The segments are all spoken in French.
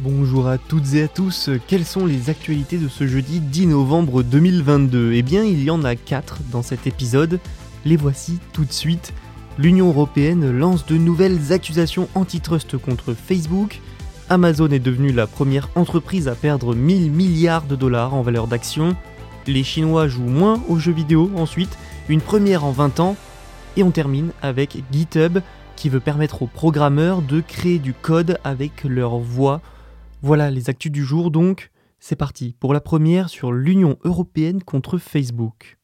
Bonjour à toutes et à tous, quelles sont les actualités de ce jeudi 10 novembre 2022 Eh bien, il y en a 4 dans cet épisode. Les voici tout de suite. L'Union européenne lance de nouvelles accusations antitrust contre Facebook. Amazon est devenue la première entreprise à perdre 1000 milliards de dollars en valeur d'action. Les Chinois jouent moins aux jeux vidéo ensuite, une première en 20 ans. Et on termine avec GitHub qui veut permettre aux programmeurs de créer du code avec leur voix. Voilà les actus du jour donc. C'est parti pour la première sur l'Union européenne contre Facebook.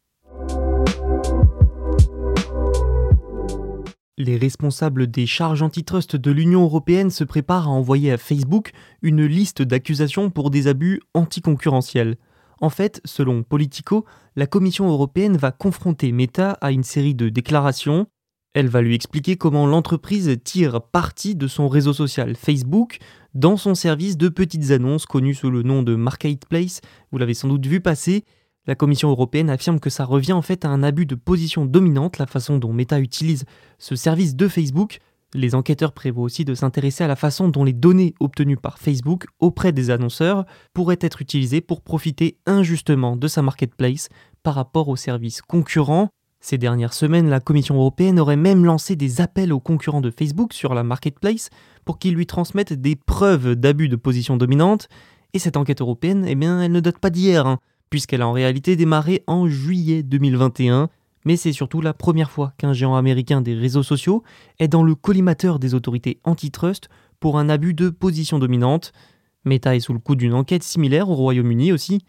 Les responsables des charges antitrust de l'Union européenne se préparent à envoyer à Facebook une liste d'accusations pour des abus anticoncurrentiels. En fait, selon Politico, la Commission européenne va confronter Meta à une série de déclarations. Elle va lui expliquer comment l'entreprise tire parti de son réseau social Facebook dans son service de petites annonces connu sous le nom de Marketplace. Vous l'avez sans doute vu passer. La Commission européenne affirme que ça revient en fait à un abus de position dominante, la façon dont Meta utilise ce service de Facebook. Les enquêteurs prévoient aussi de s'intéresser à la façon dont les données obtenues par Facebook auprès des annonceurs pourraient être utilisées pour profiter injustement de sa marketplace par rapport aux services concurrents. Ces dernières semaines, la Commission européenne aurait même lancé des appels aux concurrents de Facebook sur la marketplace pour qu'ils lui transmettent des preuves d'abus de position dominante. Et cette enquête européenne, eh bien, elle ne date pas d'hier. hein puisqu'elle a en réalité démarré en juillet 2021. Mais c'est surtout la première fois qu'un géant américain des réseaux sociaux est dans le collimateur des autorités antitrust pour un abus de position dominante. Meta est sous le coup d'une enquête similaire au Royaume-Uni aussi.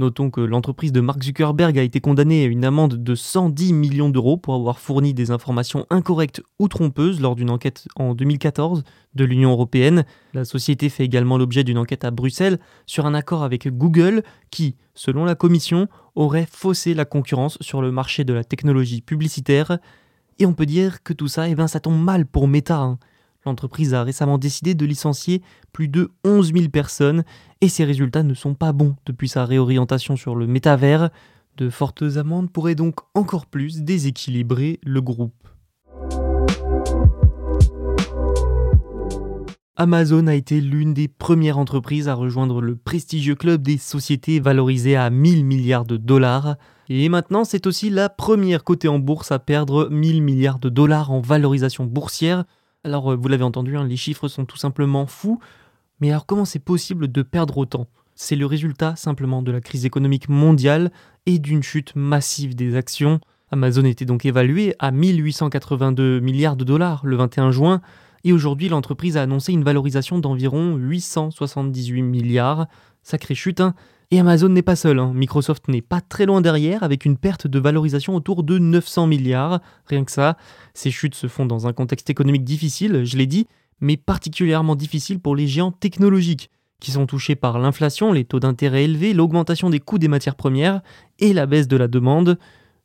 Notons que l'entreprise de Mark Zuckerberg a été condamnée à une amende de 110 millions d'euros pour avoir fourni des informations incorrectes ou trompeuses lors d'une enquête en 2014 de l'Union européenne. La société fait également l'objet d'une enquête à Bruxelles sur un accord avec Google qui, selon la Commission, aurait faussé la concurrence sur le marché de la technologie publicitaire. Et on peut dire que tout ça, eh ben, ça tombe mal pour Meta. hein. L'entreprise a récemment décidé de licencier plus de 11 000 personnes et ses résultats ne sont pas bons depuis sa réorientation sur le métavers. De fortes amendes pourraient donc encore plus déséquilibrer le groupe. Amazon a été l'une des premières entreprises à rejoindre le prestigieux club des sociétés valorisées à 1000 milliards de dollars. Et maintenant, c'est aussi la première cotée en bourse à perdre 1000 milliards de dollars en valorisation boursière. Alors, euh, vous l'avez entendu, hein, les chiffres sont tout simplement fous. Mais alors, comment c'est possible de perdre autant? C'est le résultat simplement de la crise économique mondiale et d'une chute massive des actions. Amazon était donc évalué à 1882 milliards de dollars le 21 juin, et aujourd'hui l'entreprise a annoncé une valorisation d'environ 878 milliards. Sacrée chute, hein Et Amazon n'est pas seul, hein. Microsoft n'est pas très loin derrière, avec une perte de valorisation autour de 900 milliards. Rien que ça, ces chutes se font dans un contexte économique difficile, je l'ai dit, mais particulièrement difficile pour les géants technologiques, qui sont touchés par l'inflation, les taux d'intérêt élevés, l'augmentation des coûts des matières premières et la baisse de la demande.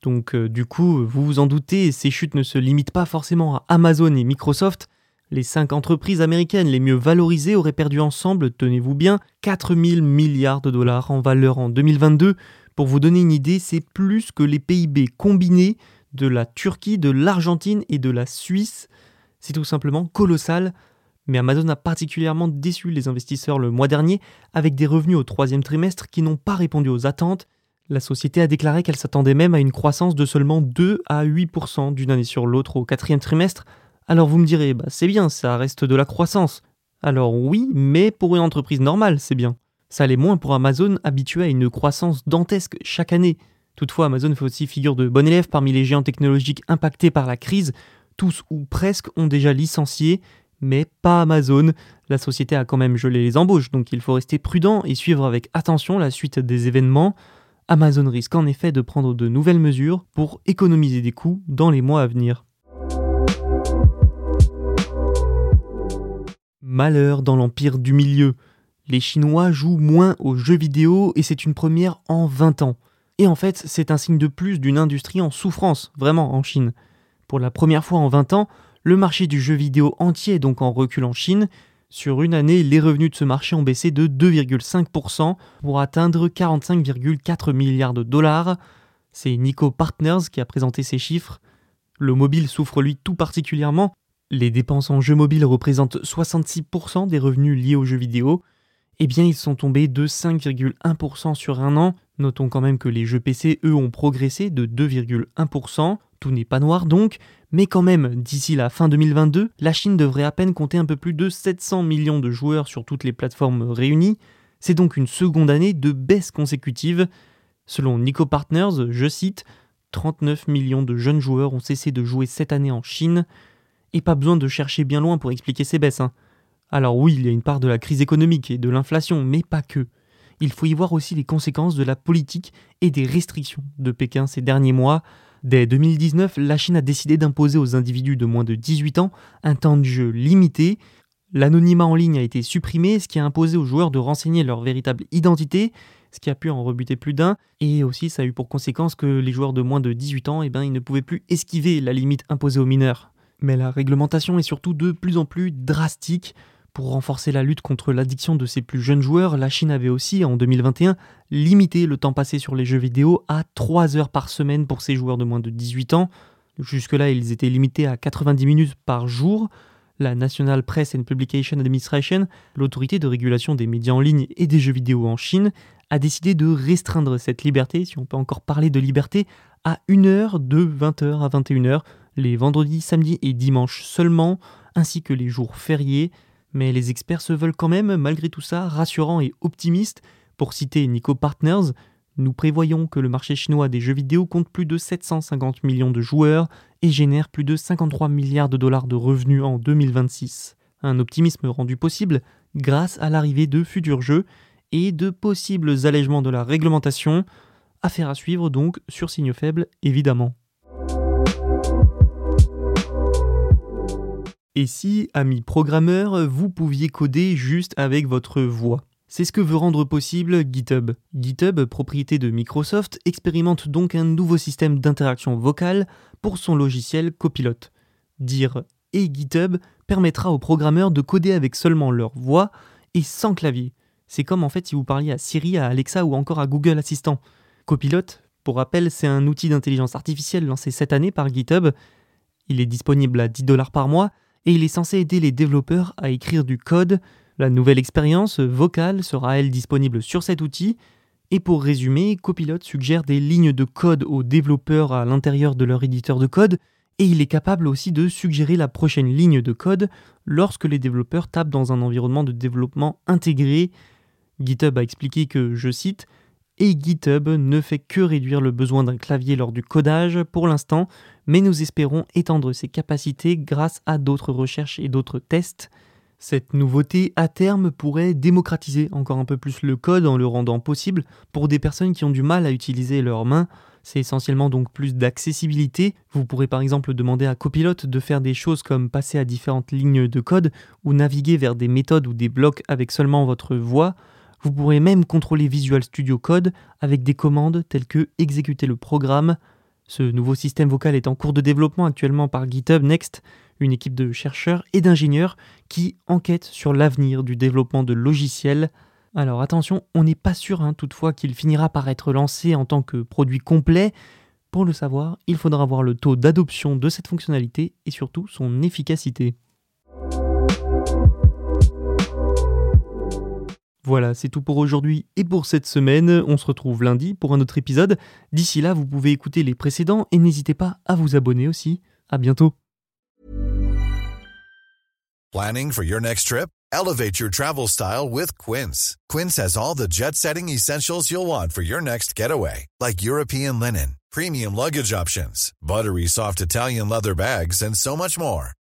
Donc euh, du coup, vous vous en doutez, ces chutes ne se limitent pas forcément à Amazon et Microsoft. Les cinq entreprises américaines les mieux valorisées auraient perdu ensemble, tenez-vous bien, 4000 milliards de dollars en valeur en 2022. Pour vous donner une idée, c'est plus que les PIB combinés de la Turquie, de l'Argentine et de la Suisse. C'est tout simplement colossal. Mais Amazon a particulièrement déçu les investisseurs le mois dernier avec des revenus au troisième trimestre qui n'ont pas répondu aux attentes. La société a déclaré qu'elle s'attendait même à une croissance de seulement 2 à 8% d'une année sur l'autre au quatrième trimestre, Alors vous me direz, bah c'est bien, ça reste de la croissance. Alors oui, mais pour une entreprise normale, c'est bien. Ça l'est moins pour Amazon habitué à une croissance dantesque chaque année. Toutefois, Amazon fait aussi figure de bon élève parmi les géants technologiques impactés par la crise. Tous ou presque ont déjà licencié, mais pas Amazon. La société a quand même gelé les embauches, donc il faut rester prudent et suivre avec attention la suite des événements. Amazon risque en effet de prendre de nouvelles mesures pour économiser des coûts dans les mois à venir. Malheur dans l'empire du milieu. Les Chinois jouent moins aux jeux vidéo et c'est une première en 20 ans. Et en fait, c'est un signe de plus d'une industrie en souffrance, vraiment, en Chine. Pour la première fois en 20 ans, le marché du jeu vidéo entier est donc en recul en Chine. Sur une année, les revenus de ce marché ont baissé de 2,5% pour atteindre 45,4 milliards de dollars. C'est Nico Partners qui a présenté ces chiffres. Le mobile souffre lui tout particulièrement. Les dépenses en jeux mobiles représentent 66% des revenus liés aux jeux vidéo eh bien ils sont tombés de 5,1% sur un an. Notons quand même que les jeux PC, eux, ont progressé de 2,1%. Tout n'est pas noir donc, mais quand même, d'ici la fin 2022, la Chine devrait à peine compter un peu plus de 700 millions de joueurs sur toutes les plateformes réunies. C'est donc une seconde année de baisse consécutive. Selon Nico Partners, je cite, 39 millions de jeunes joueurs ont cessé de jouer cette année en Chine. Et pas besoin de chercher bien loin pour expliquer ces baisses. Hein. Alors oui, il y a une part de la crise économique et de l'inflation, mais pas que. Il faut y voir aussi les conséquences de la politique et des restrictions de Pékin ces derniers mois. Dès 2019, la Chine a décidé d'imposer aux individus de moins de 18 ans un temps de jeu limité. L'anonymat en ligne a été supprimé, ce qui a imposé aux joueurs de renseigner leur véritable identité, ce qui a pu en rebuter plus d'un, et aussi ça a eu pour conséquence que les joueurs de moins de 18 ans, eh ben, ils ne pouvaient plus esquiver la limite imposée aux mineurs. Mais la réglementation est surtout de plus en plus drastique. Pour renforcer la lutte contre l'addiction de ses plus jeunes joueurs, la Chine avait aussi, en 2021, limité le temps passé sur les jeux vidéo à 3 heures par semaine pour ses joueurs de moins de 18 ans. Jusque-là, ils étaient limités à 90 minutes par jour. La National Press and Publication Administration, l'autorité de régulation des médias en ligne et des jeux vidéo en Chine, a décidé de restreindre cette liberté, si on peut encore parler de liberté, à 1 heure de 20h à 21h, les vendredis, samedis et dimanches seulement, ainsi que les jours fériés. Mais les experts se veulent quand même, malgré tout ça, rassurants et optimistes. Pour citer Nico Partners, nous prévoyons que le marché chinois des jeux vidéo compte plus de 750 millions de joueurs et génère plus de 53 milliards de dollars de revenus en 2026. Un optimisme rendu possible grâce à l'arrivée de futurs jeux et de possibles allègements de la réglementation. Affaire à suivre donc sur signe faible évidemment. Et si, amis programmeurs, vous pouviez coder juste avec votre voix? C'est ce que veut rendre possible GitHub. GitHub, propriété de Microsoft, expérimente donc un nouveau système d'interaction vocale pour son logiciel Copilot. Dire et GitHub permettra aux programmeurs de coder avec seulement leur voix et sans clavier. C'est comme en fait si vous parliez à Siri, à Alexa ou encore à Google Assistant. Copilot, pour rappel, c'est un outil d'intelligence artificielle lancé cette année par GitHub. Il est disponible à 10 dollars par mois et il est censé aider les développeurs à écrire du code. La nouvelle expérience vocale sera elle disponible sur cet outil. Et pour résumer, Copilot suggère des lignes de code aux développeurs à l'intérieur de leur éditeur de code et il est capable aussi de suggérer la prochaine ligne de code lorsque les développeurs tapent dans un environnement de développement intégré. GitHub a expliqué que, je cite, et GitHub ne fait que réduire le besoin d'un clavier lors du codage pour l'instant, mais nous espérons étendre ses capacités grâce à d'autres recherches et d'autres tests. Cette nouveauté à terme pourrait démocratiser encore un peu plus le code en le rendant possible pour des personnes qui ont du mal à utiliser leurs mains. C'est essentiellement donc plus d'accessibilité. Vous pourrez par exemple demander à Copilot de faire des choses comme passer à différentes lignes de code ou naviguer vers des méthodes ou des blocs avec seulement votre voix. Vous pourrez même contrôler Visual Studio Code avec des commandes telles que exécuter le programme. Ce nouveau système vocal est en cours de développement actuellement par GitHub Next, une équipe de chercheurs et d'ingénieurs qui enquêtent sur l'avenir du développement de logiciels. Alors attention, on n'est pas sûr hein, toutefois qu'il finira par être lancé en tant que produit complet. Pour le savoir, il faudra voir le taux d'adoption de cette fonctionnalité et surtout son efficacité. Voilà, c'est tout pour aujourd'hui et pour cette semaine. On se retrouve lundi pour un autre épisode. D'ici là, vous pouvez écouter les précédents et n'hésitez pas à vous abonner aussi. À bientôt. Planning for your next trip? Elevate your travel style with Quince. Quince has all the jet setting essentials you'll want for your next getaway, like European linen, premium luggage options, buttery soft Italian leather bags, and so much more.